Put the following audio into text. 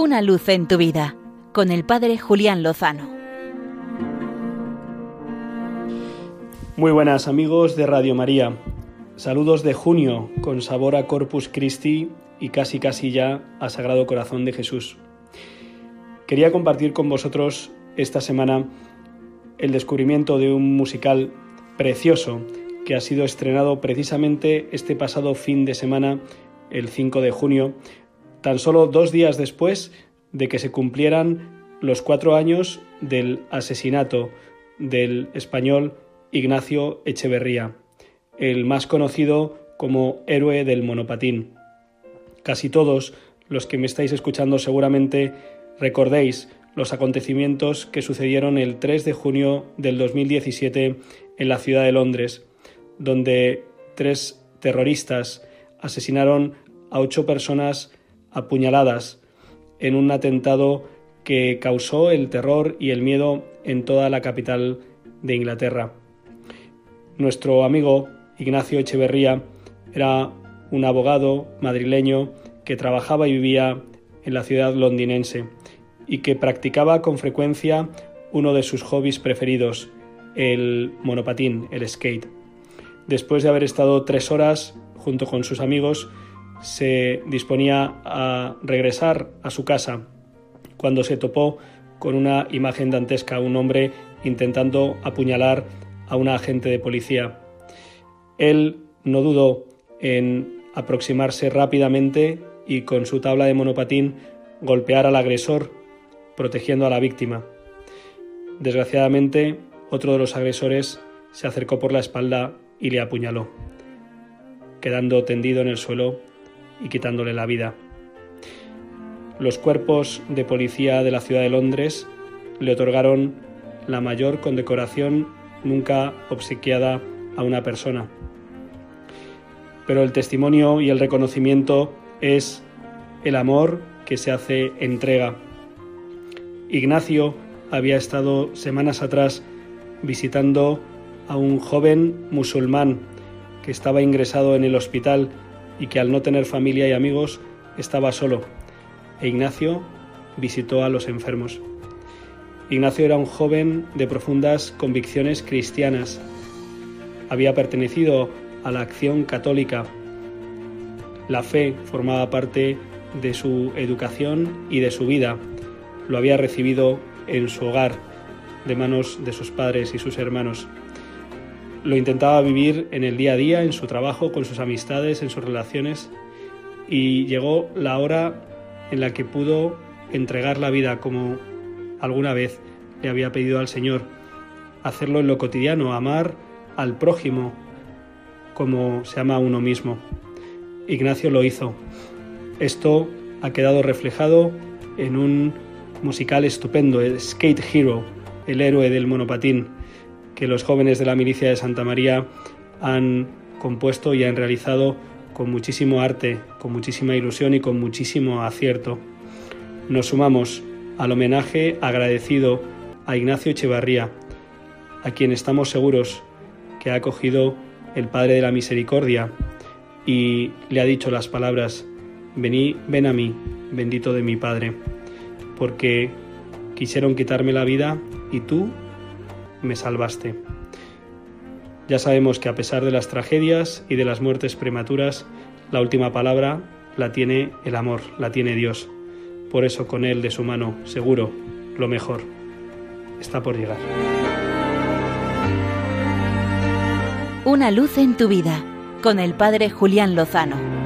Una luz en tu vida con el Padre Julián Lozano. Muy buenas amigos de Radio María. Saludos de junio con sabor a Corpus Christi y casi casi ya a Sagrado Corazón de Jesús. Quería compartir con vosotros esta semana el descubrimiento de un musical precioso que ha sido estrenado precisamente este pasado fin de semana, el 5 de junio, tan solo dos días después de que se cumplieran los cuatro años del asesinato del español Ignacio Echeverría, el más conocido como héroe del monopatín. Casi todos los que me estáis escuchando seguramente recordéis los acontecimientos que sucedieron el 3 de junio del 2017 en la ciudad de Londres, donde tres terroristas asesinaron a ocho personas apuñaladas en un atentado que causó el terror y el miedo en toda la capital de Inglaterra. Nuestro amigo Ignacio Echeverría era un abogado madrileño que trabajaba y vivía en la ciudad londinense y que practicaba con frecuencia uno de sus hobbies preferidos, el monopatín, el skate. Después de haber estado tres horas junto con sus amigos, se disponía a regresar a su casa cuando se topó con una imagen dantesca, un hombre intentando apuñalar a un agente de policía. Él no dudó en aproximarse rápidamente y con su tabla de monopatín golpear al agresor, protegiendo a la víctima. Desgraciadamente, otro de los agresores se acercó por la espalda y le apuñaló, quedando tendido en el suelo y quitándole la vida. Los cuerpos de policía de la ciudad de Londres le otorgaron la mayor condecoración nunca obsequiada a una persona. Pero el testimonio y el reconocimiento es el amor que se hace entrega. Ignacio había estado semanas atrás visitando a un joven musulmán que estaba ingresado en el hospital y que al no tener familia y amigos estaba solo. E Ignacio visitó a los enfermos. Ignacio era un joven de profundas convicciones cristianas. Había pertenecido a la acción católica. La fe formaba parte de su educación y de su vida. Lo había recibido en su hogar, de manos de sus padres y sus hermanos. Lo intentaba vivir en el día a día, en su trabajo, con sus amistades, en sus relaciones, y llegó la hora en la que pudo entregar la vida como alguna vez le había pedido al Señor, hacerlo en lo cotidiano, amar al prójimo como se ama a uno mismo. Ignacio lo hizo. Esto ha quedado reflejado en un musical estupendo, el Skate Hero, el héroe del monopatín, que los jóvenes de la milicia de Santa María han compuesto y han realizado con muchísimo arte, con muchísima ilusión y con muchísimo acierto. Nos sumamos al homenaje agradecido a Ignacio Echevarría, a quien estamos seguros que ha acogido el Padre de la Misericordia y le ha dicho las palabras, Vení, ven a mí, bendito de mi Padre, porque quisieron quitarme la vida y tú me salvaste. Ya sabemos que a pesar de las tragedias y de las muertes prematuras, la última palabra la tiene el amor, la tiene Dios. Por eso con Él de su mano, seguro, lo mejor está por llegar. Una luz en tu vida, con el Padre Julián Lozano.